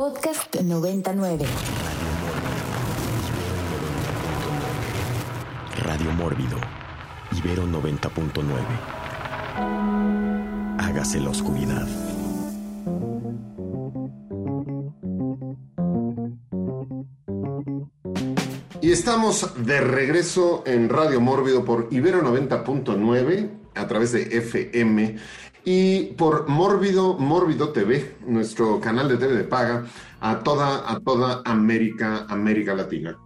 Podcast 99. Radio Mórbido, Ibero 90.9. Hágase la oscuridad. Y estamos de regreso en Radio Mórbido por Ibero 90.9 a través de FM y por Mórbido, Mórbido TV, nuestro canal de TV de paga a toda, a toda América, América Latina.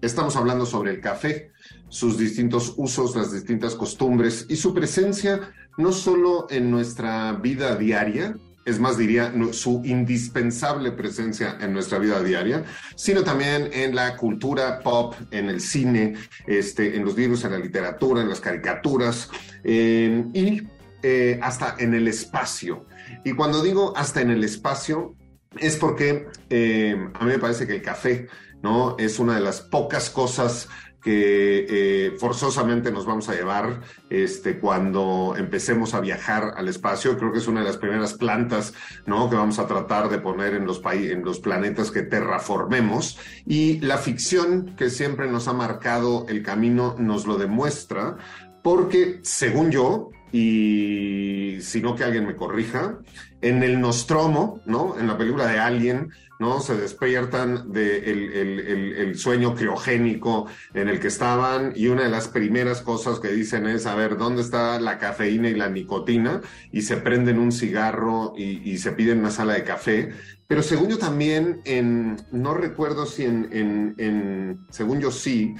Estamos hablando sobre el café, sus distintos usos, las distintas costumbres y su presencia no solo en nuestra vida diaria, es más, diría, su indispensable presencia en nuestra vida diaria, sino también en la cultura pop, en el cine, este, en los libros, en la literatura, en las caricaturas y eh, hasta en el espacio. Y cuando digo hasta en el espacio, es porque eh, a mí me parece que el café, ¿no? Es una de las pocas cosas que eh, forzosamente nos vamos a llevar este, cuando empecemos a viajar al espacio. Creo que es una de las primeras plantas ¿no? que vamos a tratar de poner en los, en los planetas que terraformemos. Y la ficción que siempre nos ha marcado el camino nos lo demuestra, porque según yo, y si no que alguien me corrija, en el Nostromo, ¿no? En la película de Alien, ¿no? Se despiertan del de el, sueño criogénico en el que estaban y una de las primeras cosas que dicen es, a ver, ¿dónde está la cafeína y la nicotina? Y se prenden un cigarro y, y se piden una sala de café. Pero según yo también, en, no recuerdo si en, en, en según yo sí,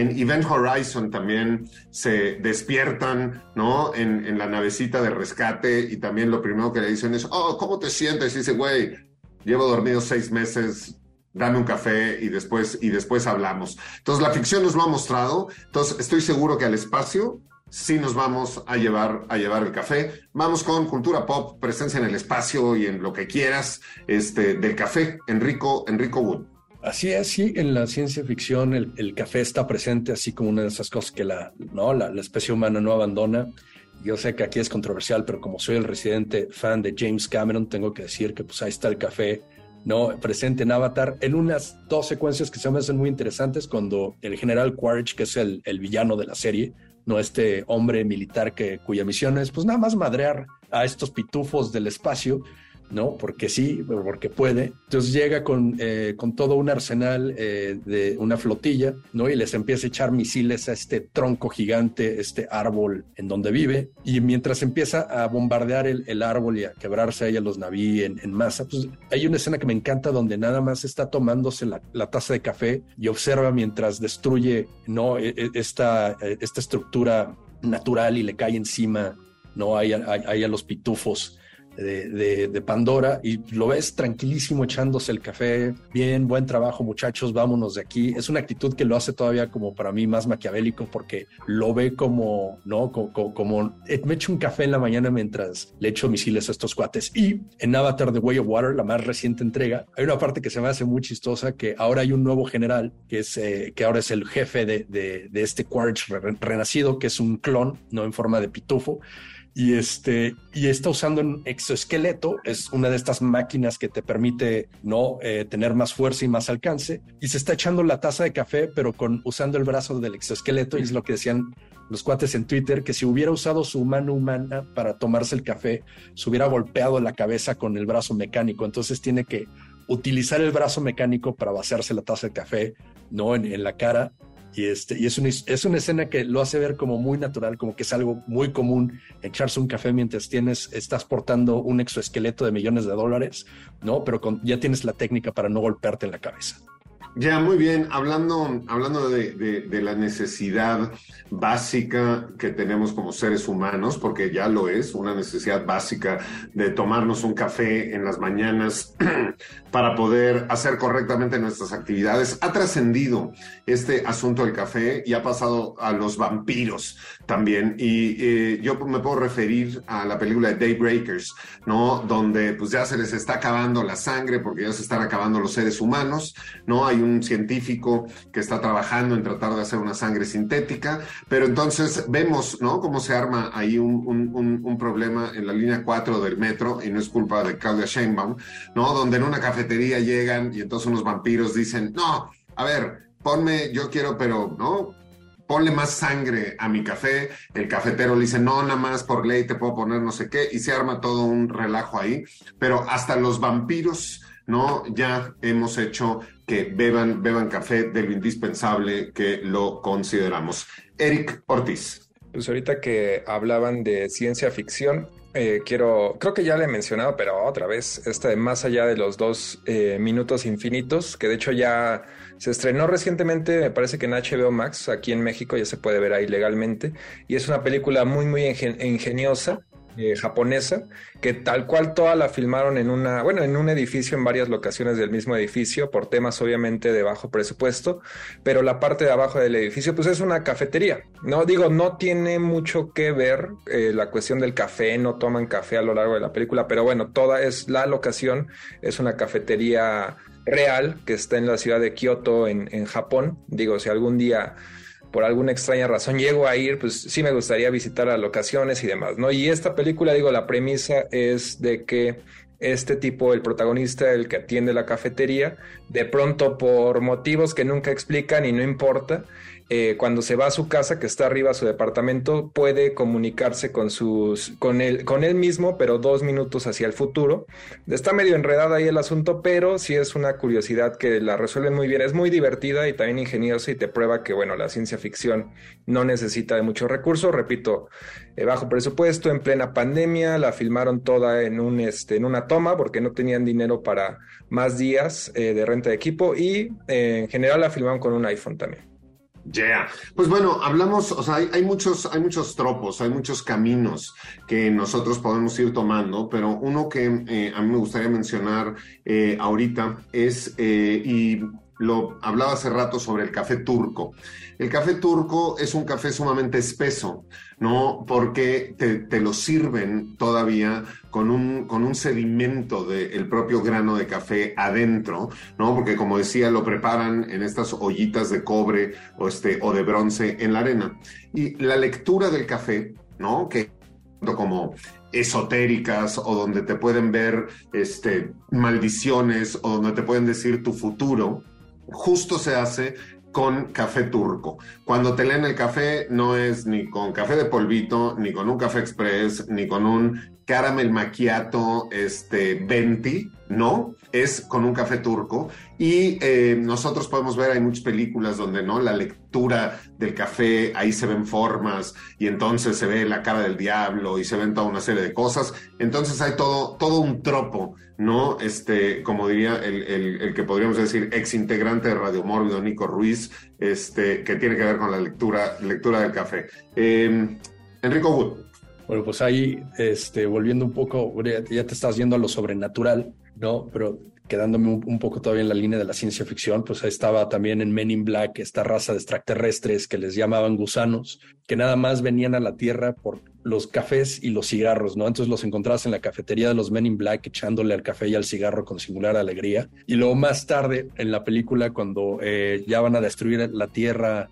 en Event Horizon también se despiertan, ¿no? En, en, la navecita de rescate y también lo primero que le dicen es, oh, ¿cómo te sientes? Y dice, güey, llevo dormido seis meses, dame un café y después, y después hablamos. Entonces la ficción nos lo ha mostrado, entonces estoy seguro que al espacio sí nos vamos a llevar, a llevar el café. Vamos con cultura pop, presencia en el espacio y en lo que quieras, este, del café, Enrico, Enrico Wood. Así es, sí, en la ciencia ficción el, café está presente así como una de esas cosas que la, ¿no? la, especie humana no abandona. Yo sé que aquí es controversial, pero como soy el residente fan de James Cameron, tengo que decir que pues ahí está el café ¿no? presente en Avatar, en unas dos secuencias que se me hacen muy interesantes, cuando el general Quaritch, que es el, el villano de la serie, no este hombre militar que, cuya misión es pues nada más madrear a estos pitufos del espacio, ¿no? Porque sí, porque puede. Entonces llega con, eh, con todo un arsenal eh, de una flotilla, ¿no? Y les empieza a echar misiles a este tronco gigante, este árbol en donde vive. Y mientras empieza a bombardear el, árbol y a quebrarse ahí a los naví en, masa, pues hay una escena que me encanta donde nada más está tomándose la, taza de café y observa mientras destruye, ¿no? E, e, esta, esta estructura natural y le cae encima, ¿no? Ahí, ahí a los pitufos de, Pandora y lo ves tranquilísimo echándose el café. Bien, buen trabajo muchachos, vámonos de aquí. Es una actitud que lo hace todavía como para mí más maquiavélico porque lo ve como, ¿no? Como, como, eh, me echo un café en la mañana mientras le echo misiles a estos cuates. Y en Avatar The Way of Water, la más reciente entrega, hay una parte que se me hace muy chistosa que ahora hay un nuevo general que es eh, que ahora es el jefe de, de, de este Quaritch renacido, que es un clon, no en forma de pitufo y este y está usando un exoesqueleto es una de estas máquinas que te permite no eh, tener más fuerza y más alcance y se está echando la taza de café pero con usando el brazo del exoesqueleto y es lo que decían los cuates en Twitter que si hubiera usado su mano humana para tomarse el café se hubiera golpeado la cabeza con el brazo mecánico. Entonces tiene que utilizar el brazo mecánico para vaciarse la taza de café no en, en la cara y, este, y es, una, es una escena que lo hace ver como muy natural, como que es algo muy común echarse un café mientras tienes, estás portando un exoesqueleto de millones de dólares, ¿no? Pero ya tienes la técnica para no golpearte en la cabeza. Ya, muy bien. Hablando, hablando de, la necesidad básica que tenemos como seres humanos, porque ya lo es, una necesidad básica de tomarnos un café en las mañanas para poder hacer correctamente nuestras actividades, ha trascendido este asunto del café y ha pasado a los vampiros también. Y eh, yo me puedo referir a la película de Daybreakers, ¿no? Donde pues ya se les está acabando la sangre porque ya se están acabando los seres humanos, ¿no? Hay un un científico que está trabajando en tratar de hacer una sangre sintética, pero entonces vemos, ¿no? Cómo se arma ahí un, un, problema en la línea 4 del metro, y no es culpa de Claudia Sheinbaum, ¿no? Donde en una cafetería llegan y entonces unos vampiros dicen, no, a ver, ponme, yo quiero, pero, ¿no? Ponle más sangre a mi café. El cafetero le dice, no, nada más por ley te puedo poner no sé qué, y se arma todo un relajo ahí. Pero hasta los vampiros, ¿no? Ya hemos hecho que beban, beban café de lo indispensable que lo consideramos. Eric Ortiz. Pues ahorita que hablaban de ciencia ficción, eh, quiero, creo que ya le he mencionado, pero otra vez, esta de Más allá de los dos eh, minutos infinitos, que de hecho ya se estrenó recientemente, me parece que en HBO Max, aquí en México ya se puede ver ahí legalmente, y es una película muy, muy ingeniosa eh, japonesa, que tal cual toda la filmaron en una, bueno, en un edificio, en varias locaciones del mismo edificio, por temas obviamente de bajo presupuesto, pero la parte de abajo del edificio, pues es una cafetería, ¿no? Digo, no tiene mucho que ver eh, la cuestión del café, no toman café a lo largo de la película, pero bueno, toda es la locación, es una cafetería real que está en la ciudad de Kioto, en, en Japón. Digo, si algún día por alguna extraña razón llego a ir, pues sí me gustaría visitar las locaciones y demás, ¿no? Y esta película, digo, la premisa es de que este tipo, el protagonista, el que atiende la cafetería, de pronto por motivos que nunca explican y no importa, eh, cuando se va a su casa, que está arriba, su departamento, puede comunicarse con, sus, con, él, con él mismo, pero dos minutos hacia el futuro. Está medio enredada ahí el asunto, pero sí es una curiosidad que la resuelven muy bien. Es muy divertida y también ingeniosa y te prueba que, bueno, la ciencia ficción no necesita de muchos recursos. Repito, eh, bajo presupuesto, en plena pandemia, la filmaron toda en, un, este, en una toma porque no tenían dinero para más días eh, de renta de equipo y en general la filmaron con un iPhone también. Yeah. Pues bueno, hablamos, o sea, hay, muchos, hay muchos tropos, hay muchos caminos que nosotros podemos ir tomando, pero uno que eh, a mí me gustaría mencionar eh, ahorita es, eh, y lo hablaba hace rato sobre el café turco. El café turco es un café sumamente espeso, ¿no? Porque te, lo sirven todavía con un, con un sedimento del propio grano de café adentro, ¿no? Porque como decía, lo preparan en estas ollitas de cobre o, este, o de bronce en la arena. Y la lectura del café, ¿no? Que como esotéricas o donde te pueden ver este, maldiciones o donde te pueden decir tu futuro, justo se hace con café turco. Cuando te leen el café no es ni con café de polvito, ni con un café express, ni con un caramel macchiato este, 20, no, es con un café turco. Y eh, nosotros podemos ver, hay muchas películas donde no la lectura del café, ahí se ven formas y entonces se ve la cara del diablo y se ven toda una serie de cosas. Entonces hay todo, todo un tropo, ¿no? Este, como diría el, el, que podríamos decir ex integrante de Radio Mórbido, Nico Ruiz, este, que tiene que ver con la lectura, lectura del café. Eh, Enrico Wood. Bueno, pues ahí, este, volviendo un poco, ya te estás yendo a lo sobrenatural, ¿no? Pero quedándome un, poco todavía en la línea de la ciencia ficción, pues estaba también en Men in Black esta raza de extraterrestres que les llamaban gusanos, que nada más venían a la Tierra por los cafés y los cigarros, ¿no? Entonces los encontrabas en la cafetería de los Men in Black echándole al café y al cigarro con singular alegría. Y luego más tarde en la película, cuando eh, ya van a destruir la Tierra,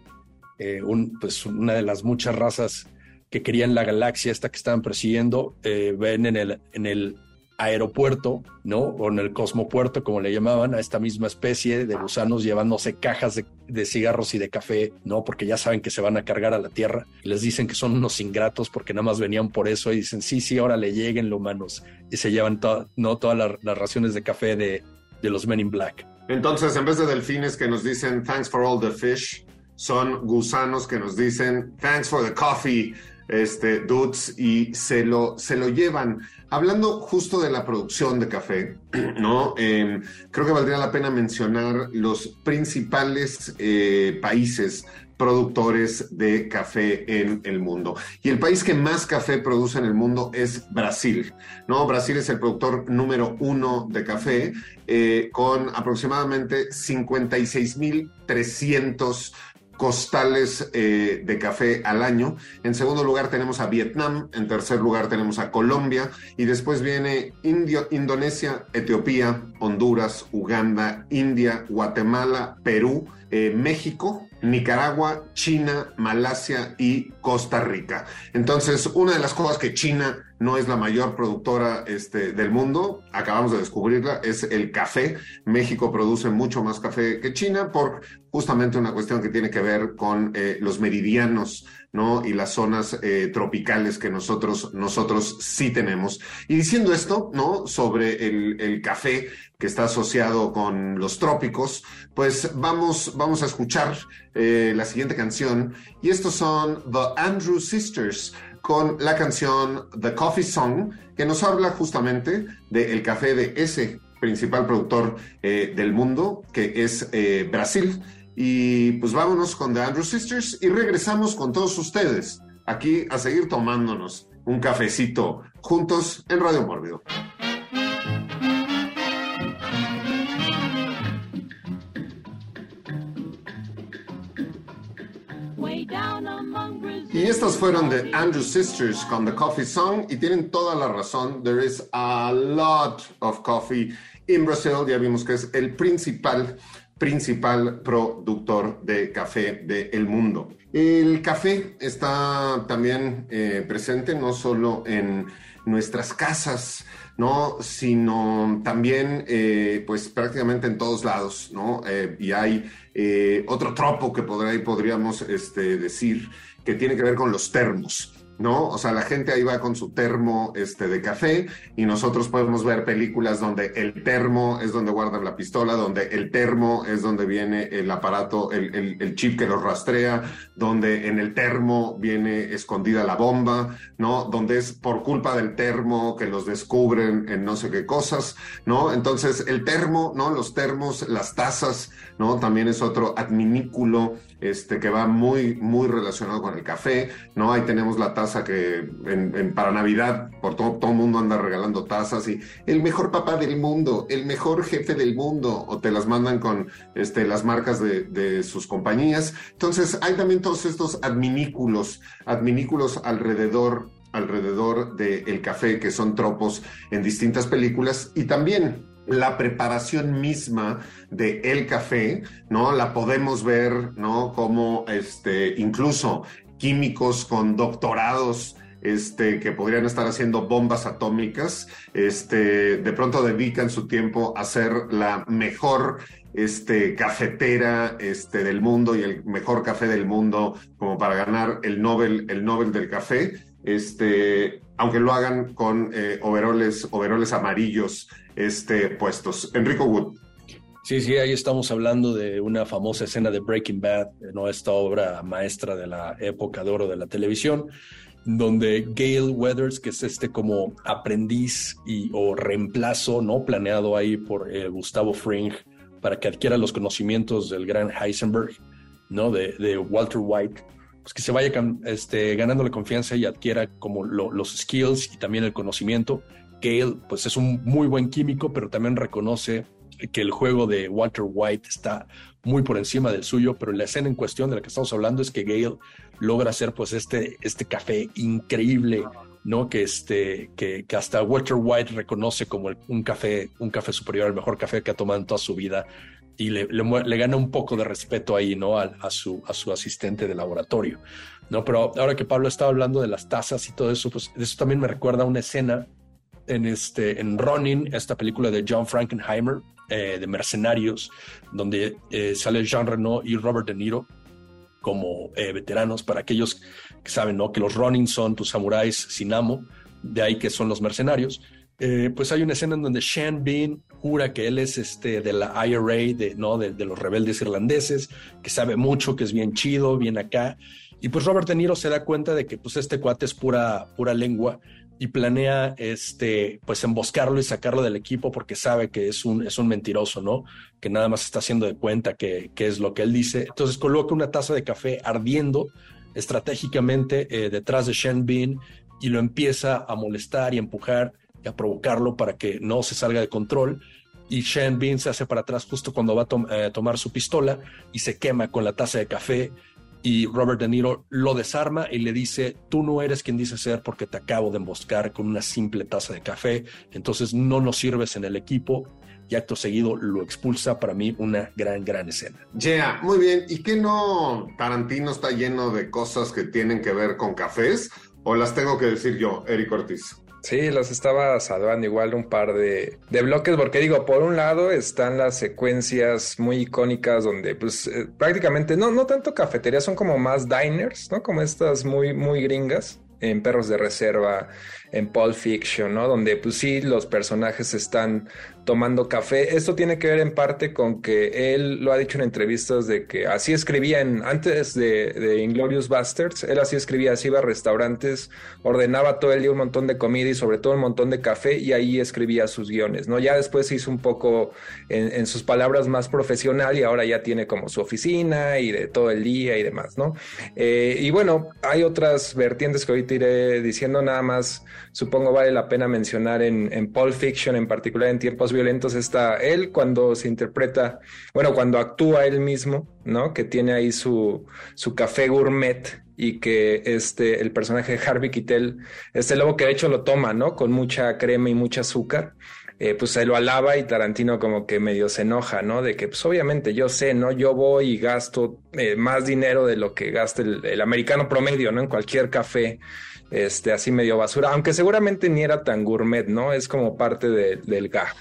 eh, pues una de las muchas razas que querían la galaxia esta que estaban persiguiendo, eh, ven en el, en el aeropuerto, ¿no? O en el cosmopuerto, como le llamaban, a esta misma especie de gusanos llevándose cajas de, cigarros y de café, ¿no? Porque ya saben que se van a cargar a la Tierra. Y les dicen que son unos ingratos porque nada más venían por eso y dicen, sí, sí, ahora le lleguen los humanos. Y se llevan ¿no? todas las raciones de café de, de los Men in Black. Entonces, en vez de delfines que nos dicen, thanks for all the fish, son gusanos que nos dicen, thanks for the coffee este, dudes, y se lo, se lo llevan. Hablando justo de la producción de café, ¿no? Em, creo que valdría la pena mencionar los principales eh, países productores de café en el mundo. Y el país que más café produce en el mundo es Brasil, ¿no? Brasil es el productor número uno de café, eh, con aproximadamente 56.300 costales eh, de café al año. En segundo lugar tenemos a Vietnam, en tercer lugar tenemos a Colombia y después viene Indio, Indonesia, Etiopía, Honduras, Uganda, India, Guatemala, Perú, eh, México, Nicaragua, China, Malasia y Costa Rica. Entonces, una de las cosas que China no es la mayor productora este, del mundo, acabamos de descubrirla, es el café. México produce mucho más café que China por justamente una cuestión que tiene que ver con eh, los meridianos, ¿no? Y las zonas eh, tropicales que nosotros, nosotros sí tenemos. Y diciendo esto, ¿no? Sobre el, el café que está asociado con los trópicos, pues vamos, vamos a escuchar eh, la siguiente canción. Y estos son The Andrew Sisters con la canción The Coffee Song, que nos habla justamente del café de ese principal productor eh, del mundo, que es eh, Brasil. Y pues vámonos con The Andrew Sisters y regresamos con todos ustedes aquí a seguir tomándonos un cafecito juntos en Radio Mórbido. Y estas fueron de Andrew Sisters con The Coffee Song y tienen toda la razón. There is a lot of coffee in Brazil. Ya vimos que es el principal, principal productor de café del mundo. El café está también eh, presente no solo en nuestras casas, ¿no? Sino también, eh, pues prácticamente en todos lados, ¿no? Eh, y hay eh, otro tropo que podríamos este, decir que tiene que ver con los termos. ¿No? O sea, la gente ahí va con su termo este, de café y nosotros podemos ver películas donde el termo es donde guardan la pistola, donde el termo es donde viene el aparato, el, el, chip que los rastrea, donde en el termo viene escondida la bomba, ¿no? Donde es por culpa del termo que los descubren en no sé qué cosas, ¿no? Entonces, el termo, ¿no? Los termos, las tazas, ¿no? También es otro adminículo este, que va muy, muy relacionado con el café, ¿no? Ahí tenemos la taza que para Navidad, por todo, todo mundo anda regalando tazas y el mejor papá del mundo, el mejor jefe del mundo, o te las mandan con este, las marcas de, de sus compañías. Entonces, hay también todos estos adminículos, adminículos alrededor alrededor del café, que son tropos en distintas películas, y también la preparación misma de el café, ¿no? La podemos ver, ¿no? Como este, incluso químicos con doctorados este, que podrían estar haciendo bombas atómicas, este, de pronto dedican su tiempo a ser la mejor este, cafetera este, del mundo y el mejor café del mundo como para ganar el Nobel, el Nobel del café, este, aunque lo hagan con eh, overoles, overoles amarillos este, puestos. Enrico Wood. Sí, sí, ahí estamos hablando de una famosa escena de Breaking Bad, ¿no? esta obra maestra de la época de oro de la televisión, donde Gail Weathers, que es este como aprendiz y, o reemplazo, ¿no? Planeado ahí por eh, Gustavo Fring para que adquiera los conocimientos del gran Heisenberg, ¿no? De, de Walter White, pues que se vaya este, ganando la confianza y adquiera como los skills y también el conocimiento Gale, pues es un muy buen químico, pero también reconoce que el juego de Walter White está muy por encima del suyo, pero la escena en cuestión de la que estamos hablando es que Gale logra hacer pues este, este café increíble, ¿no? Que, este, que, que hasta Walter White reconoce como un, café, un café superior, el mejor café que ha tomado en toda su vida y le, le, gana un poco de respeto ahí, ¿no? A, a, su, a su asistente de laboratorio, ¿no? Pero ahora que Pablo estaba hablando de las tazas y todo eso, pues eso también me recuerda a una escena en, este, en Ronin, esta película de John Frankenheimer, eh, de Mercenarios, donde eh, sale Jean Reno y Robert De Niro como eh, veteranos, para aquellos que saben ¿no? que los Ronin son tus samuráis sin amo, de ahí que son los mercenarios. pues hay una escena en donde Sean Bean jura que él es este, de la IRA, de, ¿no? De, de, los rebeldes irlandeses, que sabe mucho, que es bien chido, bien acá. Y pues Robert De Niro se da cuenta de que pues este cuate es pura, pura lengua y planea este, pues emboscarlo y sacarlo del equipo porque sabe que es un, es un mentiroso, ¿no? Que nada más está haciendo de cuenta que, que es lo que él dice. Entonces coloca una taza de café ardiendo estratégicamente eh, detrás de Shen Bin y lo empieza a molestar y empujar y a provocarlo para que no se salga de control. y Sean Bean se hace para atrás justo cuando va a tomar su pistola y se quema con la taza de café y Robert De Niro lo desarma y le dice, tú no eres quien dice ser porque te acabo de emboscar con una simple taza de café, entonces no nos sirves en el equipo y acto seguido lo expulsa. Para mí, una gran, gran escena. Yeah, muy bien. ¿Y qué no Tarantino está lleno de cosas que tienen que ver con cafés? ¿O las tengo que decir yo, Eric Ortiz? Sí, los estaba salvando igual un par de, bloques, porque digo, por un lado están las secuencias muy icónicas donde pues eh, prácticamente, no, no tanto cafeterías, son como más diners, ¿no? Como estas muy, muy gringas en Perros de Reserva, en Pulp Fiction, ¿no? Donde pues sí, los personajes están tomando café. Esto tiene que ver en parte con que él lo ha dicho en entrevistas de que así escribía en, antes de, de Inglorious Bastards, él así escribía, así iba a restaurantes, ordenaba todo el día un montón de comida y sobre todo un montón de café y ahí escribía sus guiones, ¿no? Ya después se hizo un poco en, sus palabras más profesional y ahora ya tiene como su oficina y de todo el día y demás, ¿no? Eh, y bueno, hay otras vertientes que ahorita iré diciendo nada más, supongo vale la pena mencionar en, en Pulp Fiction, en particular en tiempos violentos está él cuando se interpreta, bueno, cuando actúa él mismo, ¿no? Que tiene ahí su, su café gourmet y que este, el personaje de Harvey Keitel, este lobo que de hecho lo toma, ¿no? Con mucha crema y mucha azúcar. Eh, pues se lo alaba y Tarantino como que medio se enoja, ¿no? De que pues obviamente yo sé, ¿no? Yo voy y gasto eh, más dinero de lo que gasta el, americano promedio, ¿no? En cualquier café este, así medio basura, aunque seguramente ni era tan gourmet, ¿no? Es como parte del gag.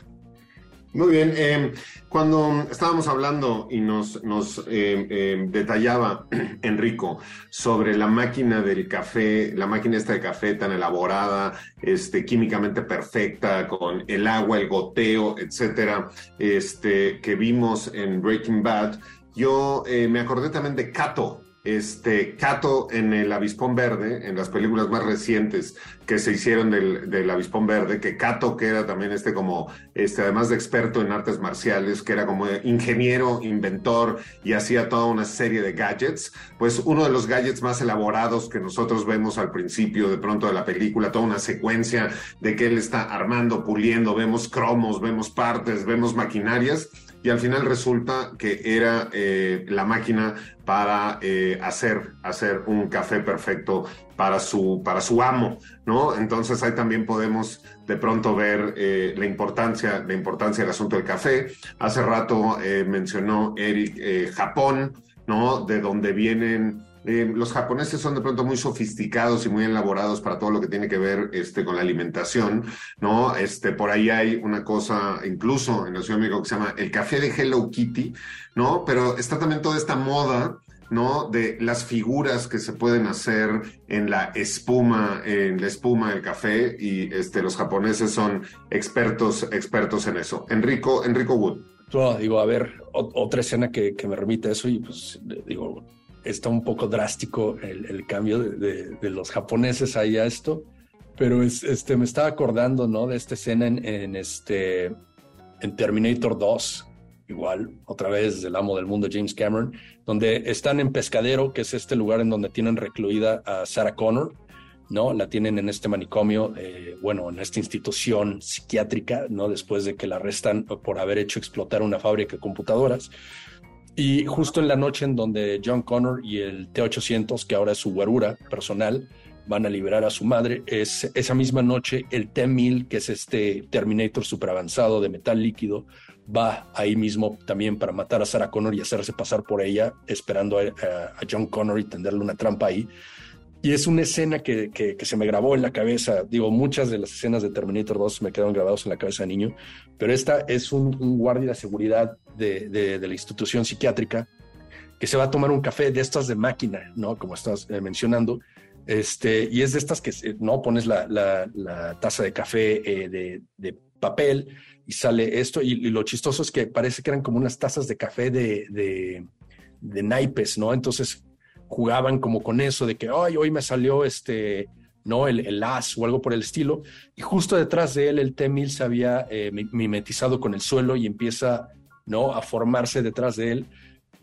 Muy bien, em, cuando estábamos hablando y nos, nos em, em, detallaba Enrico sobre la máquina del café, la máquina esta de café tan elaborada, este, químicamente perfecta, con el agua, el goteo, etcétera, este, que vimos en Breaking Bad, yo eh, me acordé también de Cato, este, Cato en el Avispón Verde, en las películas más recientes que se hicieron del, del Avispón Verde, que Cato, que era también este como, este, además de experto en artes marciales, que era como ingeniero, inventor y hacía toda una serie de gadgets, pues uno de los gadgets más elaborados que nosotros vemos al principio de pronto de la película, toda una secuencia de que él está armando, puliendo, vemos cromos, vemos partes, vemos maquinarias, y al final resulta que era eh, la máquina para eh, hacer, hacer un café perfecto para su, para su amo, ¿no? Entonces ahí también podemos de pronto ver eh, la importancia, la importancia del asunto del café. Hace rato mencionó Eric Japón, ¿no? De donde vienen eh, los japoneses son de pronto muy sofisticados y muy elaborados para todo lo que tiene que ver este, con la alimentación, ¿no? Este, por ahí hay una cosa, incluso en la Ciudad de México, que se llama el café de Hello Kitty, ¿no? Pero está también toda esta moda ¿no? De las figuras que se pueden hacer en la espuma, en la espuma del café, y este, los japoneses son expertos, expertos en eso. Enrico, Enrico Wood. digo, a ver, otra escena que, que me remite a eso, y pues digo, está un poco drástico el, cambio de, los japoneses ahí a esto, pero es, este, me estaba acordando, ¿no? De esta escena en, este, Terminator 2, igual, otra vez del amo del mundo James Cameron, donde están en Pescadero, que es este lugar en donde tienen recluida a Sarah Connor, ¿no? La tienen en este manicomio, eh, bueno, en esta institución psiquiátrica, ¿no? Después de que la arrestan por haber hecho explotar una fábrica de computadoras. Y justo en la noche en donde John Connor y el T-800, que ahora es su guarura personal, van a liberar a su madre, es esa misma noche el T-1000, que es este Terminator super avanzado de metal líquido, va ahí mismo también para matar a Sarah Connor y hacerse pasar por ella, esperando a, John Connor y tenderle una trampa ahí. Y es una escena que, que, se me grabó en la cabeza. Digo, muchas de las escenas de Terminator 2 me quedaron grabados en la cabeza de niño, pero esta es un, guardia de seguridad de, de, la institución psiquiátrica que se va a tomar un café de estas de máquina, ¿no? Como estás eh, mencionando. Este, y es de estas que no pones la, la, taza de café eh, de, papel y sale esto. Y, lo chistoso es que parece que eran como unas tazas de café de, de naipes, ¿no? Entonces jugaban como con eso de que Ay, hoy me salió este, ¿no? El, el, as o algo por el estilo. Y justo detrás de él el T-1000 se había eh, mimetizado con el suelo y empieza, ¿no? A formarse detrás de él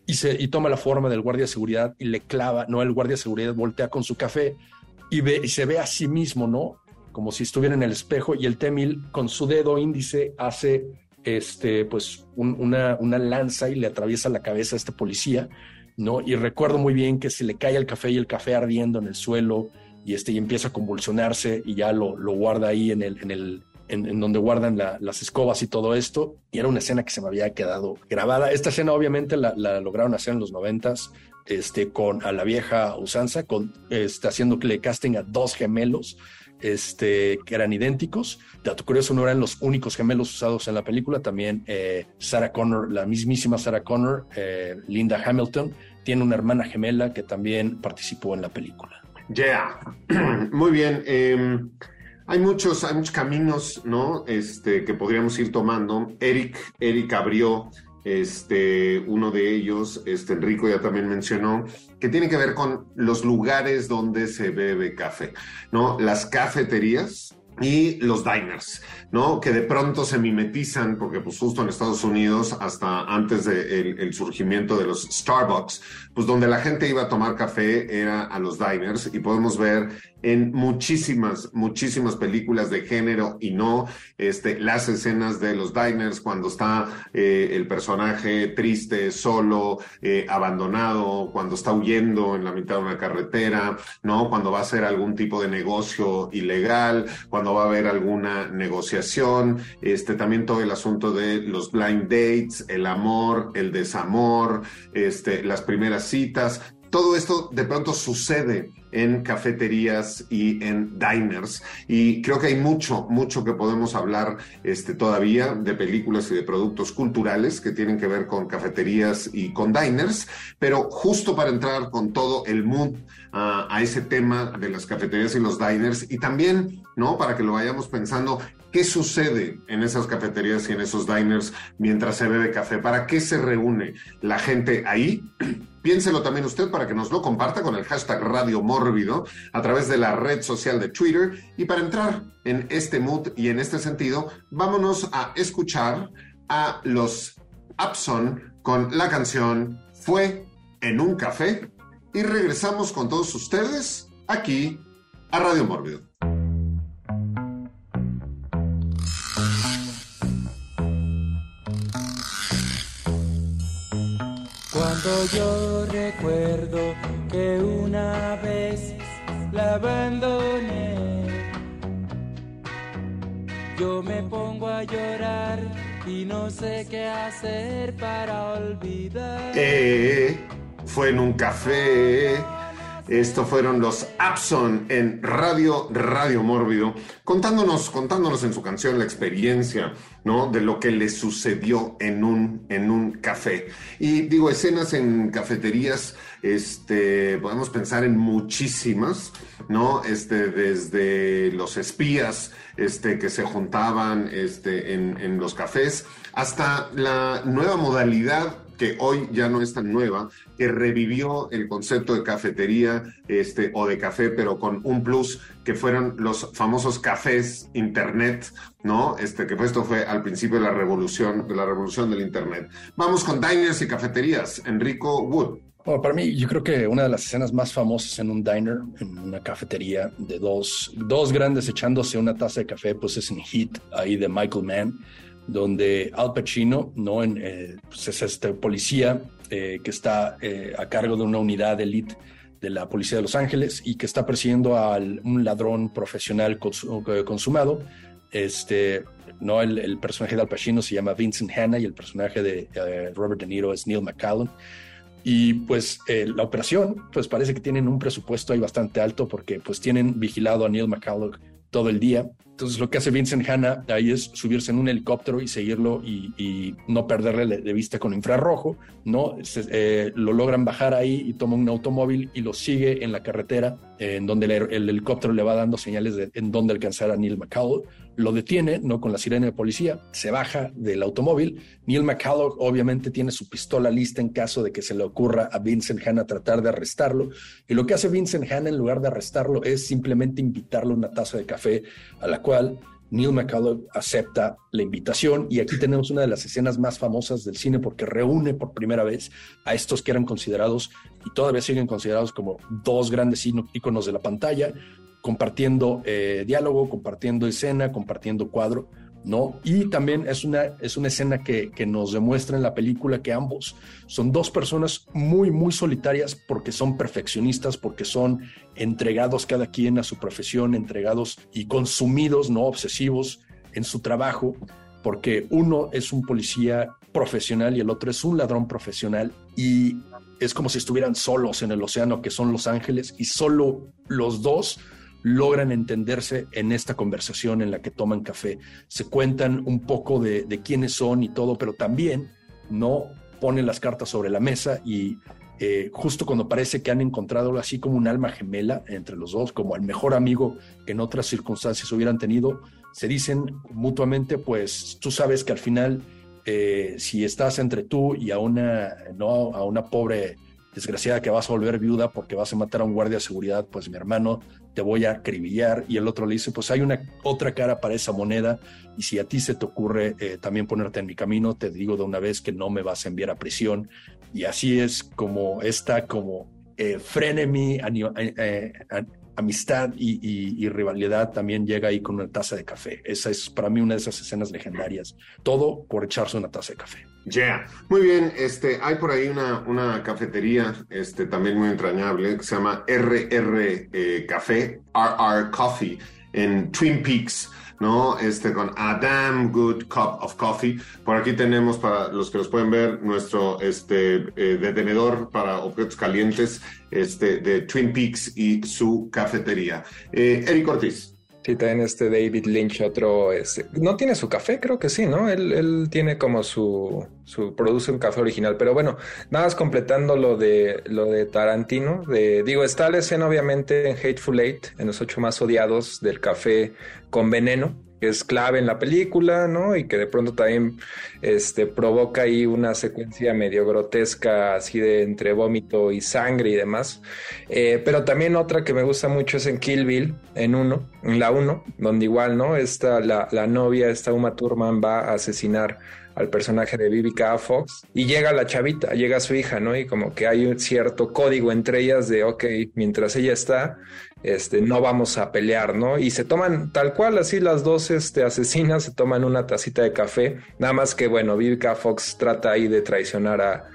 y, se, y toma la forma del guardia de seguridad y le clava, ¿no? El guardia de seguridad voltea con su café y, ve, y se ve a sí mismo, ¿no? Como si estuviera en el espejo y el T-1000 con su dedo índice hace este, pues una, una lanza y le atraviesa la cabeza a este policía, ¿no? Y recuerdo muy bien que se le cae el café y el café ardiendo en el suelo y, este, y empieza a convulsionarse y ya lo, lo guarda ahí en el, en el, en, donde guardan las escobas y todo esto. Y era una escena que se me había quedado grabada. Esta escena obviamente la, lograron hacer en los noventas, este, con a la vieja usanza, con, este, haciéndole casting a dos gemelos este, que eran idénticos. Dato curioso, no eran los únicos gemelos usados en la película. También eh, Sarah Connor, la mismísima Sarah Connor, eh, Linda Hamilton, tiene una hermana gemela que también participó en la película. Yeah, muy bien. Em, hay muchos, hay muchos caminos, ¿no? Este, que podríamos ir tomando. Eric, Eric abrió este, uno de ellos, este, Enrico ya también mencionó, que tiene que ver con los lugares donde se bebe café, ¿no? Las cafeterías, y los diners, ¿no? Que de pronto se mimetizan, porque pues justo en Estados Unidos, hasta antes del el surgimiento de los Starbucks, pues donde la gente iba a tomar café era a los diners y podemos ver en muchísimas, muchísimas películas de género y no, este, las escenas de los diners cuando está eh, el personaje triste, solo, eh, abandonado, cuando está huyendo en la mitad de una carretera, ¿no? Cuando va a hacer algún tipo de negocio ilegal, cuando va a haber alguna negociación, este, también todo el asunto de los blind dates, el amor, el desamor, este, las primeras citas, todo esto de pronto sucede en cafeterías y en diners. Y creo que hay mucho, mucho que podemos hablar este, todavía de películas y de productos culturales que tienen que ver con cafeterías y con diners. Pero justo para entrar con todo el mood uh, a ese tema de las cafeterías y los diners y también, ¿no? Para que lo vayamos pensando, ¿qué sucede en esas cafeterías y en esos diners mientras se bebe café? ¿Para qué se reúne la gente ahí? Piénselo también usted para que nos lo comparta con el hashtag Radio Mórbido a través de la red social de Twitter. Y para entrar en este mood y en este sentido, vámonos a escuchar a los Abson con la canción Fue en un café. Y regresamos con todos ustedes aquí a Radio Mórbido. Yo recuerdo que una vez la abandoné, yo me pongo a llorar y no sé qué hacer para olvidar. Eh, fue en un café esto fueron los Abson en Radio Radio Mórbido, contándonos, contándonos en su canción la experiencia, ¿no? De lo que le sucedió en un, en un café. Y digo, escenas en cafeterías, este, podemos pensar en muchísimas, ¿no? Este, desde los espías, este, que se juntaban, este, en, en los cafés, hasta la nueva modalidad que hoy ya no es tan nueva, que revivió el concepto de cafetería este, o de café, pero con un plus, que fueron los famosos cafés internet, ¿no? Este, que esto fue al principio de la revolución, de la revolución del internet. Vamos con diners y cafeterías. Enrico Wood. Bueno, para mí, yo creo que una de las escenas más famosas en un diner, en una cafetería, de dos, dos grandes echándose una taza de café, pues es en Heat, ahí de Michael Mann donde Al Pacino, ¿no? En, eh, pues es este policía eh, que está eh, a cargo de una unidad de elite de la Policía de Los Ángeles y que está persiguiendo a un ladrón profesional consumado. Este, no el, personaje de Al Pacino se llama Vincent Hanna y el personaje de Robert De Niro es Neil McCallum. Y pues la operación, pues parece que tienen un presupuesto ahí bastante alto porque pues tienen vigilado a Neil McCallum todo el día. Entonces lo que hace Vincent Hanna ahí es subirse en un helicóptero y seguirlo y, no perderle de vista con infrarrojo, ¿no? Eh, lo logran bajar ahí y toma un automóvil y lo sigue en la carretera, en donde el, helicóptero le va dando señales de en dónde alcanzar a Neil McCall. Lo detiene, ¿no? Con la sirena de policía, se baja del automóvil. Neil McCall obviamente tiene su pistola lista en caso de que se le ocurra a Vincent Hanna tratar de arrestarlo. Y lo que hace Vincent Hanna en lugar de arrestarlo es simplemente invitarle una taza de café a la cual Neil McCullough acepta la invitación y aquí tenemos una de las escenas más famosas del cine porque reúne por primera vez a estos que eran considerados y todavía siguen considerados como dos grandes íconos de la pantalla, compartiendo eh, diálogo, compartiendo escena, compartiendo cuadro. ¿no? Y también es una, es una escena que, que, nos demuestra en la película que ambos son dos personas muy, muy solitarias porque son perfeccionistas, porque son entregados cada quien a su profesión, entregados y consumidos, no obsesivos en su trabajo, porque uno es un policía profesional y el otro es un ladrón profesional y es como si estuvieran solos en el océano que son Los Ángeles y solo los dos logran entenderse en esta conversación en la que toman café. Se cuentan un poco de, quiénes son y todo, pero también no ponen las cartas sobre la mesa y eh, justo cuando parece que han encontrado así como un alma gemela entre los dos, como el mejor amigo que en otras circunstancias hubieran tenido, se dicen mutuamente, pues tú sabes que al final, eh, si estás entre tú y a una, no, a una pobre desgraciada que vas a volver viuda porque vas a matar a un guardia de seguridad, pues mi hermano, te voy a acribillar. Y el otro le dice, pues hay una otra cara para esa moneda y si a ti se te ocurre eh, también ponerte en mi camino, te digo de una vez que no me vas a enviar a prisión. Y así es como esta como eh, frenemy, eh, amistad y, rivalidad también llega ahí con una taza de café. Esa es para mí una de esas escenas legendarias. Todo por echarse una taza de café. Yeah. Muy bien, este, hay por ahí una, una cafetería este, también muy entrañable que se llama RR eh, Café, RR Coffee, en Twin Peaks. ¿no? Este con A Damn Good Cup of Coffee. Por aquí tenemos, para los que los pueden ver, nuestro este, eh, detenedor para objetos calientes este, de Twin Peaks y su cafetería. Eh, Eric Ortiz. Sí, también este David Lynch, otro, este, no tiene su café, creo que sí, ¿no? Él, él tiene como su, su, produce un café original, pero bueno, nada más completando lo de, lo de Tarantino, de, digo, está la escena obviamente en Hateful Eight, en los ocho más odiados del café con veneno, que es clave en la película, ¿no? Y que de pronto también este, provoca ahí una secuencia medio grotesca, así de entre vómito y sangre y demás. Eh, pero también otra que me gusta mucho es en Kill Bill, en uno, en la uno, donde igual, ¿no? Esta, la, la novia, esta Uma Thurman va a asesinar al personaje de Vivica Fox y llega la chavita, llega su hija, ¿no? Y como que hay un cierto código entre ellas de, ok, mientras ella está, este, no vamos a pelear, ¿no? Y se toman tal cual, así las dos este, asesinas se toman una tacita de café, nada más que, bueno, Vivica Fox trata ahí de traicionar a,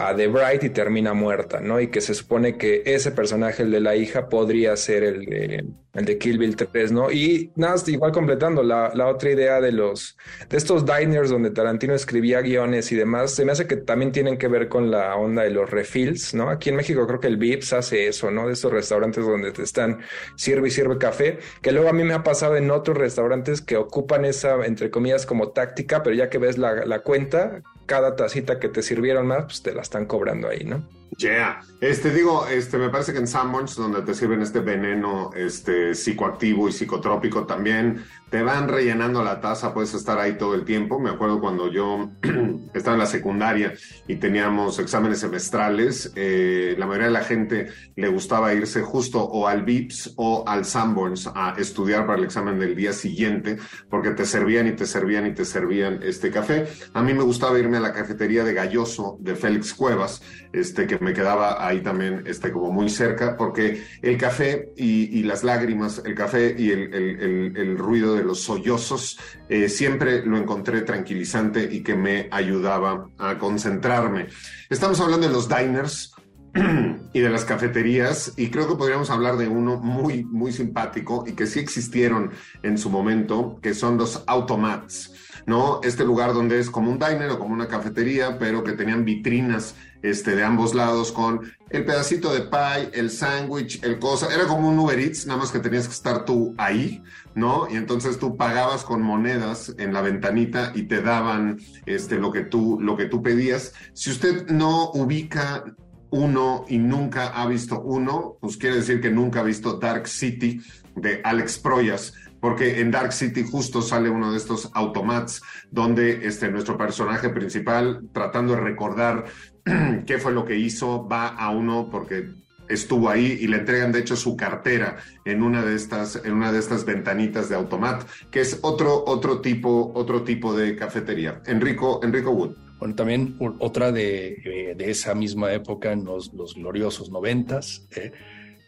a The Bright y termina muerta, ¿no? Y que se supone que ese personaje, el de la hija, podría ser el de, el de Kill Bill 3, ¿no? Y nada, igual completando la, la, otra idea de los, de estos diners donde Tarantino escribía guiones y demás, se me hace que también tienen que ver con la onda de los refills, ¿no? Aquí en México creo que el Vips hace eso, ¿no? De estos restaurantes donde te están sirve y sirve café, que luego a mí me ha pasado en otros restaurantes que ocupan esa, entre comillas, como táctica, pero ya que ves la, la cuenta, cada tacita que te sirvieron más, pues te la están cobrando ahí, ¿no? Yeah. Este, digo, este, me parece que en Sanborns, donde te sirven este veneno, este, psicoactivo y psicotrópico también, te van rellenando la taza, puedes estar ahí todo el tiempo. Me acuerdo cuando yo estaba en la secundaria y teníamos exámenes semestrales, eh, la mayoría de la gente le gustaba irse justo o al VIPS o al Sanborns a estudiar para el examen del día siguiente, porque te servían y te servían y te servían este café. A mí me gustaba irme a la cafetería de Galloso de Félix Cuevas, este, que me quedaba ahí también este, como muy cerca, porque el café y, las lágrimas, el café y el, ruido de los sollozos, eh, siempre lo encontré tranquilizante y que me ayudaba a concentrarme. Estamos hablando de los diners, y de las cafeterías y creo que podríamos hablar de uno muy muy simpático y que sí existieron en su momento que son los automats no este lugar donde es como un diner o como una cafetería pero que tenían vitrinas este, de ambos lados con el pedacito de pie, el sándwich, el cosa. Era como un Uber Eats, nada más que tenías que estar tú ahí, ¿no? Y entonces tú pagabas con monedas en la ventanita y te daban este, lo, que tú, lo que tú pedías. Si usted no ubica uno y nunca ha visto uno, pues quiere decir que nunca ha visto Dark City de Alex Proyas porque en Dark City justo sale uno de estos automats donde este, nuestro personaje principal, tratando de recordar qué fue lo que hizo, va a uno porque estuvo ahí y le entregan de hecho su cartera en una de estas en una de estas ventanitas de automat que es otro otro tipo otro tipo de cafetería. Enrico Enrico Wood bueno también otra de, eh, de esa misma época en los, gloriosos noventas eh,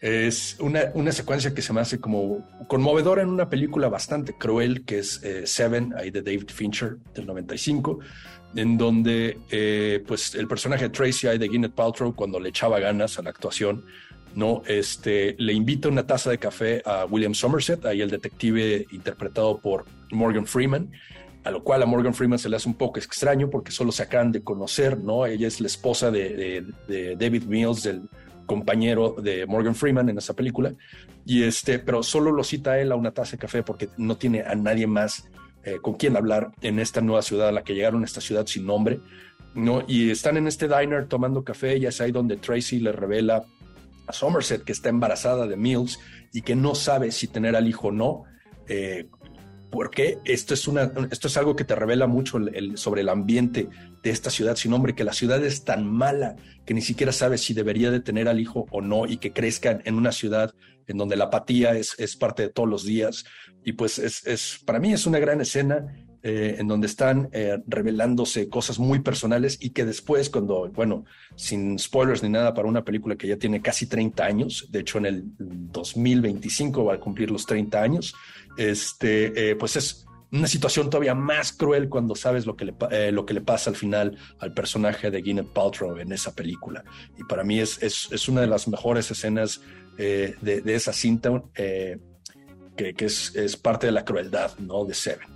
Es una, una, secuencia que se me hace como conmovedora en una película bastante cruel que es eh, Seven, ahí de David Fincher del 95, en donde pues el personaje de Tracy ahí de Gwyneth Paltrow cuando le echaba ganas a la actuación, no, este, le invita una taza de café a William Somerset, ahí el detective interpretado por Morgan Freeman, a lo cual a Morgan Freeman se le hace un poco extraño porque solo se acaban de conocer, ¿no? Ella es la esposa de, David Mills, del compañero de Morgan Freeman en esa película, y este, pero solo lo cita él a una taza de café porque no tiene a nadie más eh, con quien hablar en esta nueva ciudad a la que llegaron, esta ciudad sin nombre, ¿no? Y están en este diner tomando café y es ahí donde Tracy le revela a Somerset que está embarazada de Mills y que no sabe si tener al hijo o no. Eh, porque esto es, una, esto es algo que te revela mucho sobre el ambiente de esta ciudad sin nombre, que la ciudad es tan mala que ni siquiera sabe si debería de tener al hijo o no y que crezcan en una ciudad en donde la apatía es, es parte de todos los días. Y pues es, es para mí es una gran escena eh, en donde están eh, revelándose cosas muy personales y que después, cuando, bueno, sin spoilers ni nada para una película que ya tiene casi 30 años, de hecho en el 2025 va a cumplir los 30 años, este, eh, pues es una situación todavía más cruel cuando sabes lo que, le, lo que le pasa al final al personaje de Gwyneth Paltrow en esa película. Y para mí es, es, es una de las mejores escenas de, de, esa cinta que, que es, es, parte de la crueldad ¿no? de Seven.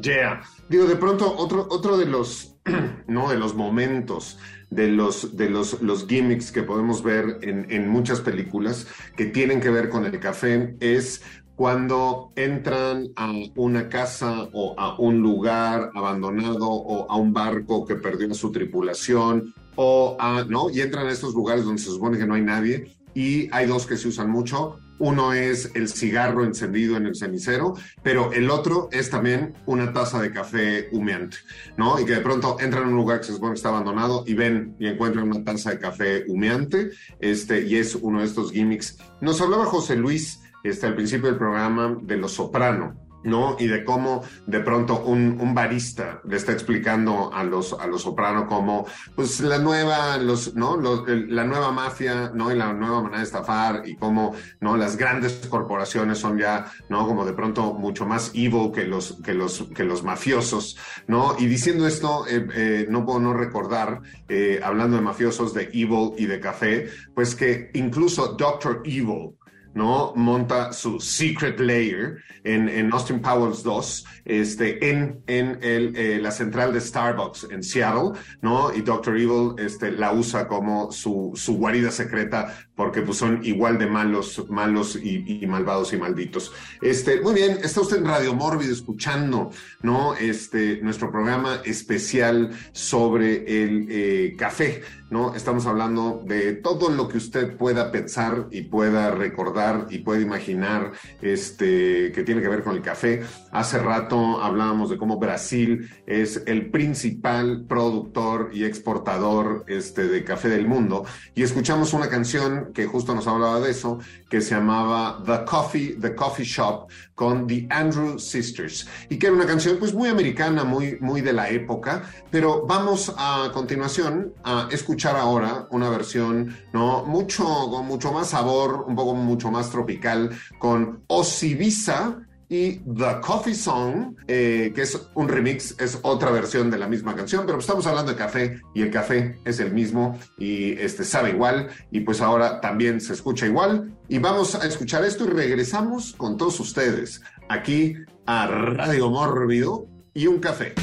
Yeah. Digo, de pronto, otro, otro de los, no, de los momentos, de los, de los, los gimmicks que podemos ver en, en muchas películas que tienen que ver con el café es cuando entran a una casa o a un lugar abandonado o a un barco que perdió su tripulación o a, ¿no? Y entran a estos lugares donde se supone que no hay nadie y hay dos que se usan mucho. Uno es el cigarro encendido en el cenicero, pero el otro es también una taza de café humeante, ¿no? Y que de pronto entran a un lugar que se supone que está abandonado y ven y encuentran una taza de café humeante, este, y es uno de estos gimmicks. Nos hablaba José Luis este, al principio del programa de Los Soprano, ¿no? Y de cómo de pronto un, un, barista le está explicando a los, a los soprano cómo, pues la nueva, los, ¿no? La nueva mafia, ¿no? Y la nueva manera de estafar y cómo, ¿no? Las grandes corporaciones son ya, ¿no? Como de pronto mucho más evil que los, que los, que los mafiosos, ¿no? Y diciendo esto, eh, eh, no puedo no recordar, eh, hablando de mafiosos, de evil y de café, pues que incluso Doctor Evil, ¿no? Monta su Secret Layer en, en Austin Powers 2, este, en, en el, eh, la central de Starbucks en Seattle, ¿no? Y Doctor Evil este, la usa como su, su guarida secreta porque pues, son igual de malos, malos y, malvados y malditos. Este, muy bien, está usted en Radio Mórbido escuchando, ¿no? Este, nuestro programa especial sobre el eh, café, ¿no? Estamos hablando de todo lo que usted pueda pensar y pueda recordar y pueda imaginar, este, que tiene que ver con el café. Hace rato hablábamos de cómo Brasil es el principal productor y exportador, este, de café del mundo y escuchamos una canción que justo nos hablaba de eso, que se llamaba The Coffee, The Coffee Shop con The Andrew Sisters. Y que era una canción pues muy americana, muy, muy de la época, pero vamos a continuación a escuchar ahora una versión no mucho con mucho más sabor, un poco mucho más tropical con Osibisa y The Coffee Song, eh, que es un remix, es otra versión de la misma canción, pero estamos hablando de café y el café es el mismo y este sabe igual y pues ahora también se escucha igual y vamos a escuchar esto y regresamos con todos ustedes aquí a Radio Mórbido y un café.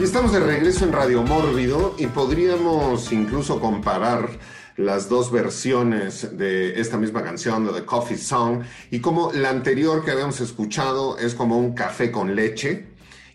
Y estamos de regreso en Radio Mórbido y podríamos incluso comparar las dos versiones de esta misma canción, de The Coffee Song, y como la anterior que habíamos escuchado es como un café con leche,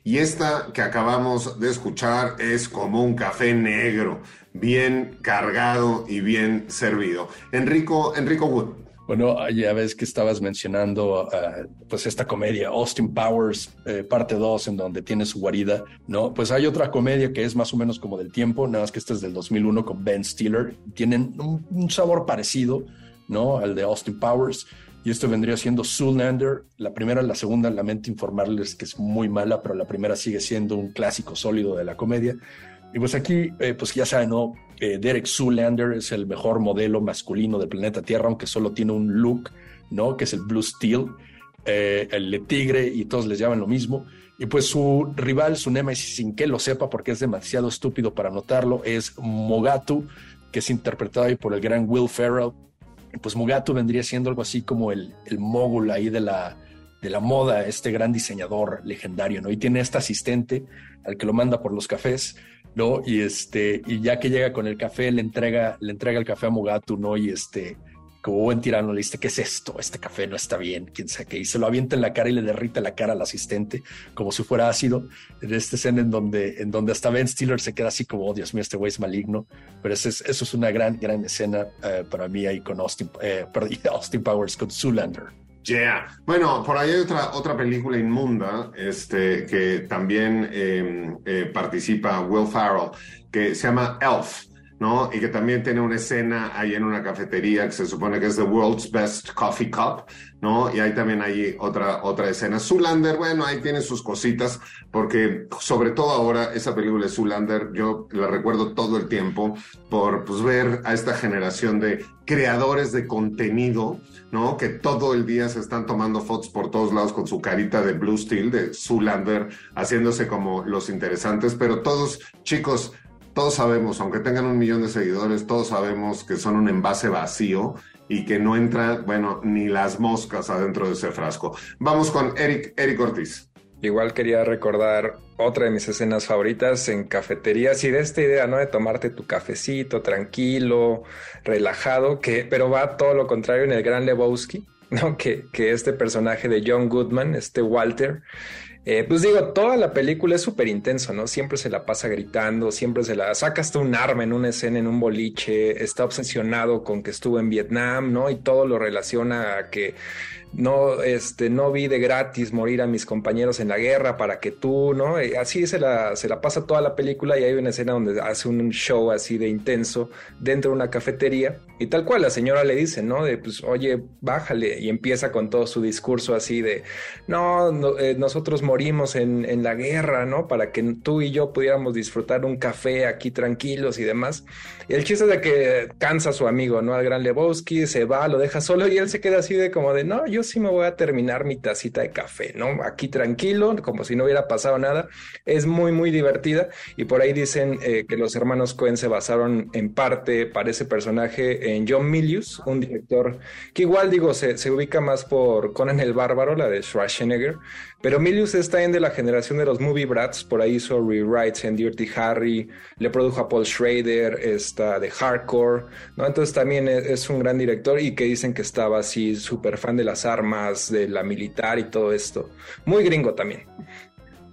y esta que acabamos de escuchar es como un café negro, bien cargado y bien servido. Enrico, Enrico Wood. Bueno, ya ves que estabas mencionando uh, pues esta comedia Austin Powers eh, parte 2 en donde tiene su guarida, ¿no? Pues hay otra comedia que es más o menos como del tiempo, nada más que esta es del 2001 con Ben Stiller, tienen un, un sabor parecido, ¿no? Al de Austin Powers y esto vendría siendo Zoolander. La primera, la segunda, lamento informarles que es muy mala, pero la primera sigue siendo un clásico sólido de la comedia. Y pues aquí, eh, pues ya saben, ¿no? Eh, Derek Zoolander es el mejor modelo masculino del planeta Tierra, aunque solo tiene un look, ¿no? Que es el Blue Steel, eh, el tigre, y todos les llaman lo mismo. Y pues su rival, su némesis, sin que lo sepa, porque es demasiado estúpido para notarlo, es Mogatu, que es interpretado ahí por el gran Will Ferrell. Pues Mogatu vendría siendo algo así como el, el mogul ahí de la, de la moda, este gran diseñador legendario, ¿no? Y tiene este asistente al que lo manda por los cafés, ¿no? Y este, y ya que llega con el café, le entrega, le entrega el café a Mogatu, ¿no? Y este, como buen tirano le dice, ¿qué es esto? Este café no está bien, quién sabe qué. Y se lo avienta en la cara y le derrite la cara al asistente como si fuera ácido. En esta escena en donde, en donde hasta Ben Stiller se queda así como, oh, Dios mío, este güey es maligno. Pero eso es, eso es una gran, gran escena eh, para mí ahí con Austin, eh, Austin Powers, con Zoolander. Yeah. Bueno, por ahí hay otra, otra película inmunda este, que también eh, eh, participa Will Farrell, que se llama Elf. ¿No? Y que también tiene una escena ahí en una cafetería que se supone que es The World's Best Coffee Cup, ¿no? Y ahí también hay otra, otra escena. Zulander, bueno, ahí tiene sus cositas, porque sobre todo ahora esa película de Zulander, yo la recuerdo todo el tiempo por pues, ver a esta generación de creadores de contenido, ¿no? Que todo el día se están tomando fotos por todos lados con su carita de Blue Steel, de Zulander, haciéndose como los interesantes, pero todos, chicos, todos sabemos, aunque tengan un millón de seguidores, todos sabemos que son un envase vacío y que no entra, bueno, ni las moscas adentro de ese frasco. Vamos con Eric, Eric Ortiz. Igual quería recordar otra de mis escenas favoritas en cafeterías y de esta idea, ¿no? De tomarte tu cafecito tranquilo, relajado, que, pero va todo lo contrario en el Gran Lebowski, ¿no? Que, que este personaje de John Goodman, este Walter, eh, pues digo, toda la película es súper intenso, ¿no? Siempre se la pasa gritando, siempre se la saca hasta un arma en una escena, en un boliche, está obsesionado con que estuvo en Vietnam, ¿no? Y todo lo relaciona a que no, este, no vi de gratis morir a mis compañeros en la guerra para que tú, ¿no? Y así se la, se la pasa toda la película y hay una escena donde hace un show así de intenso dentro de una cafetería y tal cual la señora le dice, ¿no? De pues, oye, bájale y empieza con todo su discurso así de, no, eh, nosotros morimos en, en la guerra, ¿no? Para que tú y yo pudiéramos disfrutar un café aquí tranquilos y demás. El chiste es de que cansa su amigo, ¿no? Al gran Lebowski, se va, lo deja solo y él se queda así de como de, no, yo sí me voy a terminar mi tacita de café, ¿no? Aquí tranquilo, como si no hubiera pasado nada. Es muy, muy divertida y por ahí dicen eh, que los hermanos Cohen se basaron en parte para ese personaje en John Milius, un director que igual digo, se, se ubica más por Conan el Bárbaro, la de Schwarzenegger, pero Milius está en de la generación de los movie brats, por ahí hizo rewrites en Dirty Harry, le produjo a Paul Schrader, está de Hardcore, ¿no? Entonces también es, es un gran director y que dicen que estaba así súper fan de las armas, de la militar y todo esto. Muy gringo también.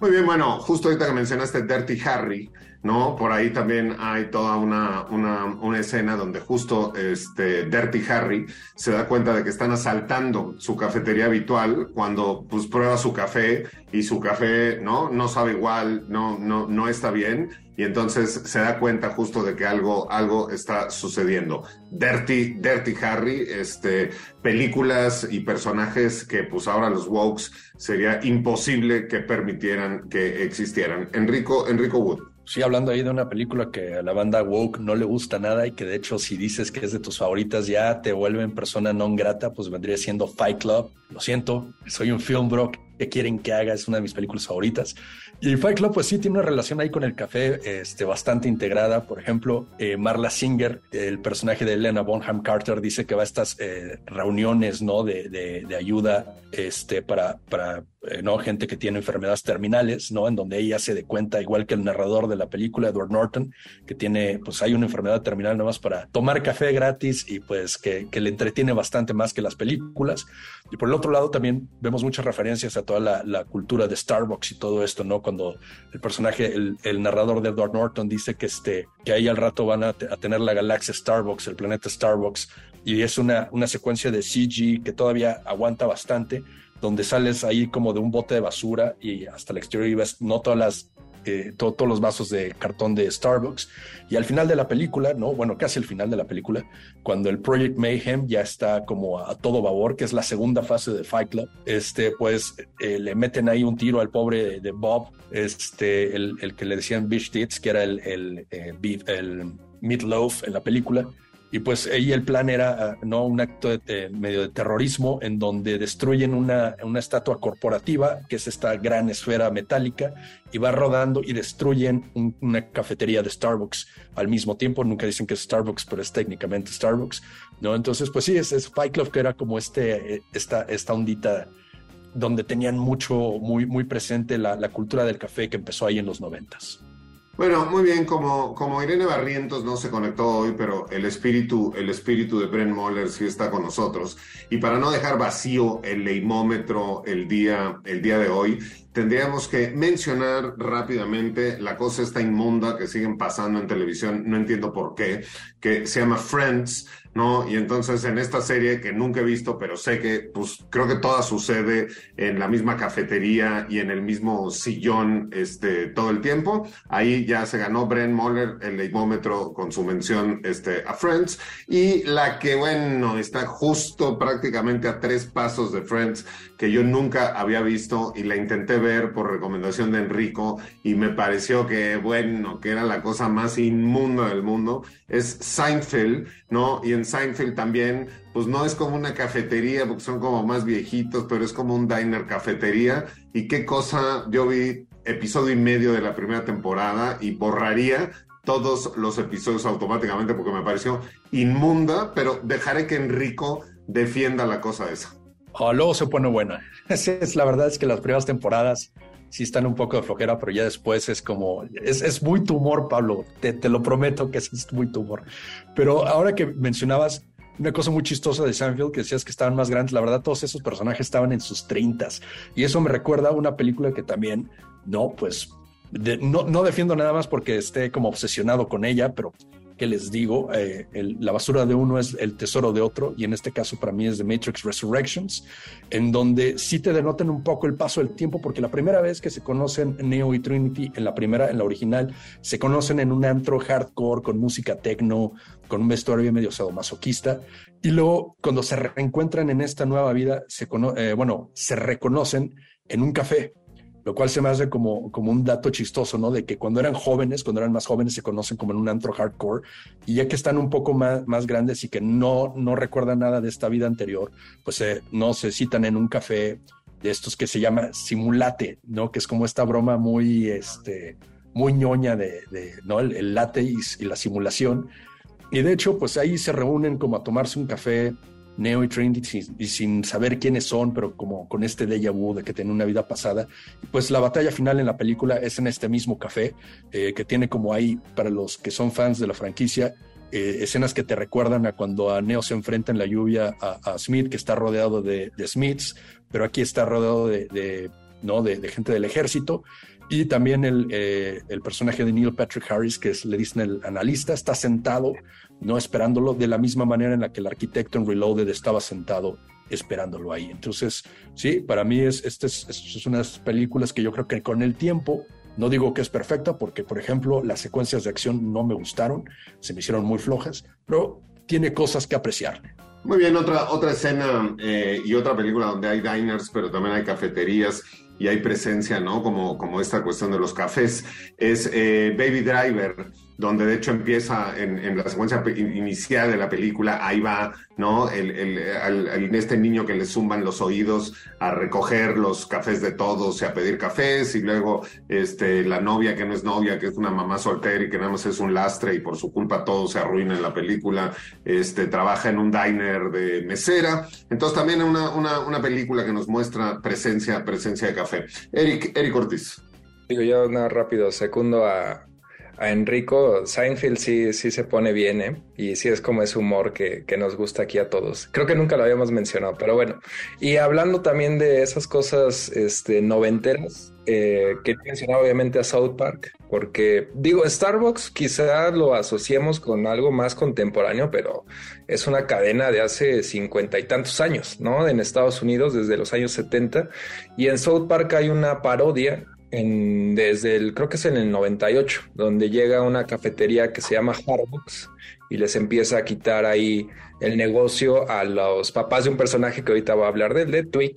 Muy bien, bueno, justo ahorita que mencionaste Dirty Harry, ¿no? Por ahí también hay toda una, una, una, escena donde justo este Dirty Harry se da cuenta de que están asaltando su cafetería habitual cuando pues prueba su café y su café, ¿no? No sabe igual, no, no, no está bien y entonces se da cuenta justo de que algo, algo está sucediendo. Dirty, Dirty Harry, este, películas y personajes que pues ahora los Wokes sería imposible que permitieran que existieran. Enrico, Enrico Wood. Sí, hablando ahí de una película que a la banda woke no le gusta nada y que de hecho si dices que es de tus favoritas ya te vuelven persona non grata, pues vendría siendo Fight Club. Lo siento, soy un film bro que quieren que haga, es una de mis películas favoritas. Y Fight Club, pues sí, tiene una relación ahí con el café este, bastante integrada. Por ejemplo, eh, Marla Singer, el personaje de Elena Bonham Carter, dice que va a estas eh, reuniones ¿no? de, de, de, ayuda este, para, para eh, ¿no? gente que tiene enfermedades terminales, ¿no? en donde ella se dé cuenta, igual que el narrador de la película, Edward Norton, que tiene, pues hay una enfermedad terminal nada más para tomar café gratis y pues que, que le entretiene bastante más que las películas. Y por el otro lado también vemos muchas referencias a toda la, cultura de Starbucks y todo esto, ¿no? Cuando el personaje, el, narrador de Edward Norton dice que, este, que ahí al rato van a, a, tener la galaxia Starbucks, el planeta Starbucks, y es una, una secuencia de CG que todavía aguanta bastante, donde sales ahí como de un bote de basura y hasta el exterior ves no todas las eh, to- todos los vasos de cartón de Starbucks. Y al final de la película, ¿no? Bueno, casi al final de la película, cuando el Project Mayhem ya está como a, todo babor, que es la segunda fase de Fight Club, este, pues eh, le meten ahí un tiro al pobre de, de Bob, este, el, el que le decían Bitch Tits, que era el, el, eh, beef- el Meatloaf en la película. Y pues ahí el plan era, ah, ¿no? Un acto de, de- medio de terrorismo en donde destruyen una, una estatua corporativa, que es esta gran esfera metálica, y va rodando y destruyen un- una cafetería de Starbucks al mismo tiempo. Nunca dicen que es Starbucks, pero es técnicamente Starbucks, ¿no? Entonces, pues sí, es, es Fight Club, que era como este, eh, esta, esta ondita donde tenían mucho, muy, muy presente la, la cultura del café que empezó ahí en los noventas. Bueno, muy bien, como, como Irene Barrientos no se conectó hoy, pero el espíritu, el espíritu de Brent Moller sí está con nosotros. Y para no dejar vacío el leimómetro el día, el día de hoy, tendríamos que mencionar rápidamente la cosa esta inmunda que siguen pasando en televisión, no entiendo por qué, que se llama Friends, ¿no? Y entonces en esta serie que nunca he visto, pero sé que pues creo que toda sucede en la misma cafetería y en el mismo sillón este, todo el tiempo. Ahí ya se ganó Brent Moller el leimómetro con su mención este, a Friends. Y la que, bueno, está justo prácticamente a tres pasos de Friends, que yo nunca había visto y la intenté ver por recomendación de Enrico y me pareció que, bueno, que era la cosa más inmunda del mundo, es Seinfeld, ¿no? Y en Seinfeld también, pues no es como una cafetería, porque son como más viejitos, pero es como un diner cafetería. Y qué cosa, yo vi episodio y medio de la primera temporada y borraría todos los episodios automáticamente porque me pareció inmunda, pero dejaré que Enrico defienda la cosa esa. Oh, luego se pone buena. Es, la verdad es que las primeras temporadas sí están un poco de flojera, pero ya después es como, es, es muy tu humor, Pablo, te, te lo prometo que es, muy tu humor. Pero ahora que mencionabas una cosa muy chistosa de Seinfeld, que decías que estaban más grandes, la verdad todos esos personajes estaban en sus treintas y eso me recuerda a una película que también, no, pues, no, no defiendo nada más porque esté como obsesionado con ella, pero que les digo, eh, la basura de uno es el tesoro de otro, y en este caso para mí es The Matrix Resurrections, en donde sí te denotan un poco el paso del tiempo, porque la primera vez que se conocen Neo y Trinity, en la primera, en la original, se conocen en un antro hardcore con música techno, con un vestuario medio sadomasoquista, y luego cuando se reencuentran en esta nueva vida, se eh, bueno, se reconocen en un café, lo cual se me hace como, como un dato chistoso, ¿no? De que cuando eran jóvenes, cuando eran más jóvenes, se conocen como en un antro hardcore, y ya que están un poco más, más grandes y que no, no recuerdan nada de esta vida anterior, pues eh, no se citan en un café de estos que se llama simulate, ¿no? Que es como esta broma muy, este, muy ñoña de, de ¿no? El, el late y, y la simulación. Y de hecho, pues ahí se reúnen como a tomarse un café Neo y Trinity sin- y sin saber quiénes son, pero como con este déjà vu de que tienen una vida pasada. Pues la batalla final en la película es en este mismo café, eh, que tiene como ahí, para los que son fans de la franquicia, eh, escenas que te recuerdan a cuando a Neo se enfrenta en la lluvia a, Smith, que está rodeado de, Smiths, pero aquí está rodeado de, ¿no? de, gente del ejército. Y también el, eh, el personaje de Neil Patrick Harris, que es, le dicen el analista, está sentado, no esperándolo, de la misma manera en la que el arquitecto en Reloaded estaba sentado esperándolo ahí. Entonces, sí, para mí es, este es, es, unas películas que yo creo que con el tiempo, no digo que es perfecta, porque, por ejemplo, las secuencias de acción no me gustaron, se me hicieron muy flojas, pero tiene cosas que apreciar. Muy bien, otra, otra escena eh, y otra película donde hay diners, pero también hay cafeterías y hay presencia, ¿no? Como, como esta cuestión de los cafés, es eh, Baby Driver, donde de hecho empieza en, la secuencia inicial de la película, ahí va, ¿no? El, el, este niño que le zumban los oídos a recoger los cafés de todos y a pedir cafés, y luego este, la novia que no es novia, que es una mamá soltera y que nada más es un lastre y por su culpa todo se arruina en la película, este, trabaja en un diner de mesera. Entonces también una, una, una película que nos muestra presencia, presencia de café. Eric, Eric Ortiz. Digo yo nada rápido, segundo a, a Enrico, Seinfeld sí, sí se pone bien, ¿eh? Y sí es como ese humor que, que nos gusta aquí a todos. Creo que nunca lo habíamos mencionado, pero bueno. Y hablando también de esas cosas este, noventeras, eh, quería mencionar obviamente a South Park, porque digo, Starbucks quizá lo asociemos con algo más contemporáneo, pero es una cadena de hace cincuenta y tantos años, ¿no? En Estados Unidos, desde los años 70. Y en South Park hay una parodia en, desde el, creo que es en el 98, donde llega una cafetería que se llama Starbucks y les empieza a quitar ahí el negocio a los papás de un personaje que ahorita voy a hablar de, de Twig,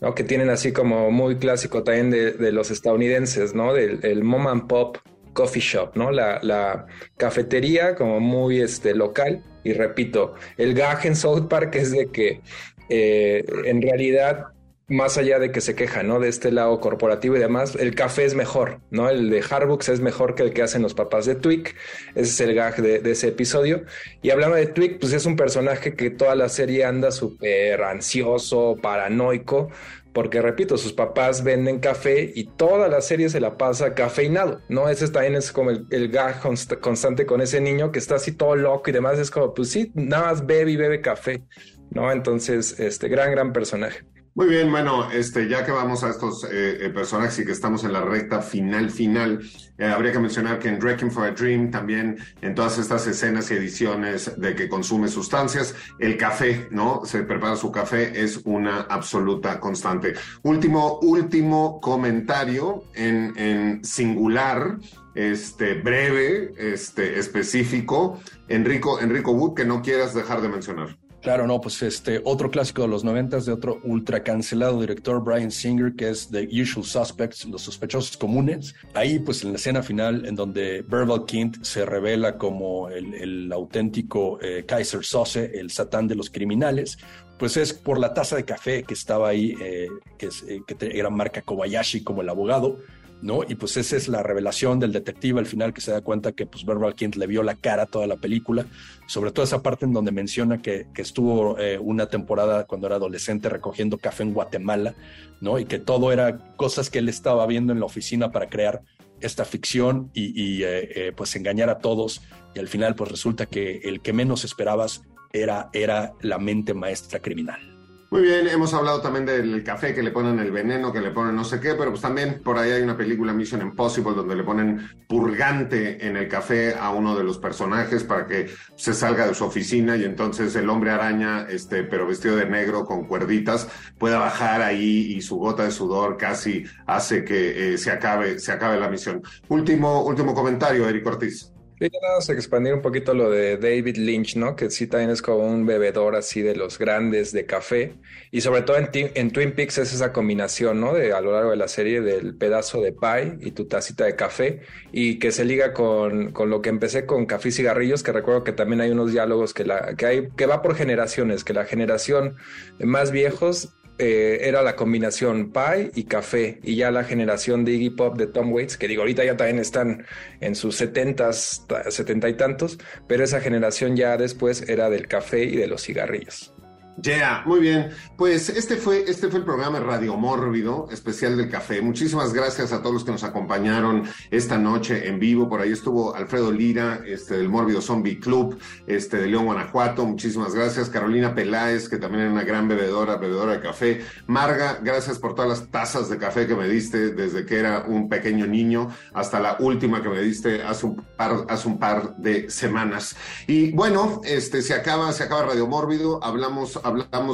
¿no? Que tienen así como muy clásico también de, los estadounidenses, ¿no? Del el mom and pop coffee shop, ¿no? La, la, cafetería como muy este, local. Y repito, el gag en South Park es de que eh, en realidad más allá de que se queja, ¿no? De este lado corporativo y demás, el café es mejor, ¿no? El de Harbooks es mejor que el que hacen los papás de Twig. Ese es el gag de, ese episodio. Y hablando de Twig, pues es un personaje que toda la serie anda súper ansioso, paranoico, porque repito, sus papás venden café y toda la serie se la pasa cafeinado, ¿no? Ese también es como el, gag const constante con ese niño que está así todo loco y demás, es como, pues sí, nada más bebe y bebe café, ¿no? Entonces, este gran, gran personaje. Muy bien, bueno, este, ya que vamos a estos eh, personajes y que estamos en la recta final, final, eh, habría que mencionar que en Wrecking for a Dream también en todas estas escenas y ediciones de que consume sustancias, el café, ¿no? Se prepara su café, es una absoluta constante. Último, último comentario en, en singular, este, breve, este, específico, Enrico, Enrico Wood, que no quieras dejar de mencionar. Claro, no, pues este otro clásico de los noventas de otro ultra cancelado director Brian Singer que es The Usual Suspects, Los Sospechosos Comunes. Ahí pues en la escena final en donde Berbal Kint se revela como el, auténtico eh, Kaiser Sose, el satán de los criminales, pues es por la taza de café que estaba ahí, eh, que, eh, que era marca Kobayashi como el abogado ¿no? Y pues esa es la revelación del detective al final que se da cuenta que pues Berbal Kint le vio la cara toda la película, sobre todo esa parte en donde menciona que, que estuvo eh, una temporada cuando era adolescente recogiendo café en Guatemala, ¿no? Y que todo era cosas que él estaba viendo en la oficina para crear esta ficción y, y eh, eh, pues engañar a todos y al final pues resulta que el que menos esperabas era, era la mente maestra criminal. Muy bien, hemos hablado también del café que le ponen el veneno, que le ponen no sé qué, pero pues también por ahí hay una película Mission Impossible donde le ponen purgante en el café a uno de los personajes para que se salga de su oficina y entonces el hombre araña, este, pero vestido de negro con cuerditas, pueda bajar ahí y su gota de sudor casi hace que eh, se acabe, se acabe la misión. Último, último comentario, Eric Ortiz. Sí, nada más expandir un poquito lo de David Lynch, ¿no? Que sí también es como un bebedor así de los grandes de café. Y sobre todo en, en, Twin Peaks es esa combinación, ¿no? De a lo largo de la serie del pedazo de pie y tu tacita de café. Y que se liga con, con lo que empecé con café y cigarrillos, que recuerdo que también hay unos diálogos que, la, que, hay, que va por generaciones, que la generación de más viejos eh, era la combinación pie y café, y ya la generación de Iggy Pop de Tom Waits, que digo, ahorita ya también están en sus setentas, setenta y tantos, pero esa generación ya después era del café y de los cigarrillos. Yeah, muy bien. Pues este fue, este fue el programa Radio Mórbido, especial del café. Muchísimas gracias a todos los que nos acompañaron esta noche en vivo. Por ahí estuvo Alfredo Lira, este, del Mórbido Zombie Club, este, de León, Guanajuato. Muchísimas gracias. Carolina Peláez, que también es una gran bebedora, bebedora de café. Marga, gracias por todas las tazas de café que me diste desde que era un pequeño niño hasta la última que me diste hace un par, hace un par de semanas. Y bueno, este, se acaba, se acaba Radio Mórbido. Hablamos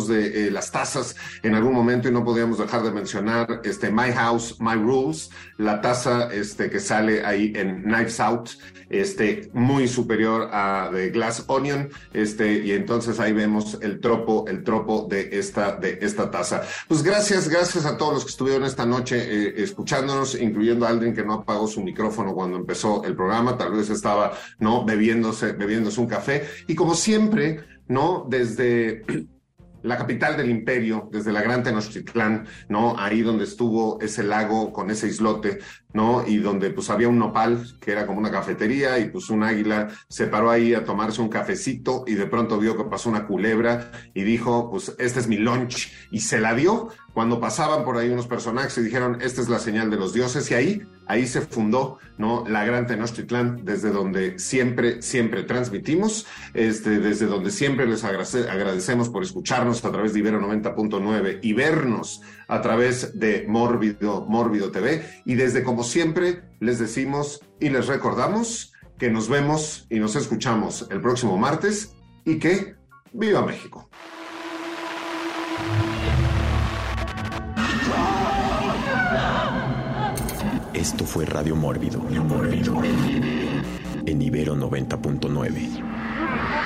de eh, las tazas en algún momento y no podíamos dejar de mencionar este My House, My Rules, la taza este, que sale ahí en Knives Out, este, muy superior a The Glass Onion, este, y entonces ahí vemos el tropo, el tropo de esta, de esta taza. Pues gracias, gracias a todos los que estuvieron esta noche eh, escuchándonos, incluyendo a alguien que no apagó su micrófono cuando empezó el programa, tal vez estaba, ¿no? Bebiéndose, bebiéndose un café. Y como siempre, ¿no? Desde la capital del imperio, desde la Gran Tenochtitlán, ¿no? Ahí donde estuvo ese lago con ese islote, ¿no? Y donde pues había un nopal que era como una cafetería y pues un águila se paró ahí a tomarse un cafecito y de pronto vio que pasó una culebra y dijo, pues este es mi lunch y se la dio cuando pasaban por ahí unos personajes y dijeron, esta es la señal de los dioses y ahí, ahí se fundó, ¿no? La Gran Tenochtitlán, desde donde siempre, siempre transmitimos, este, desde donde siempre les agradece, agradecemos por escucharnos a través de Ibero 90.9 y vernos a través de Mórbido, Mórbido TV y desde como siempre les decimos y les recordamos que nos vemos y nos escuchamos el próximo martes y que viva México. Esto fue Radio Mórbido. Mórbido. En Ibero 90.9.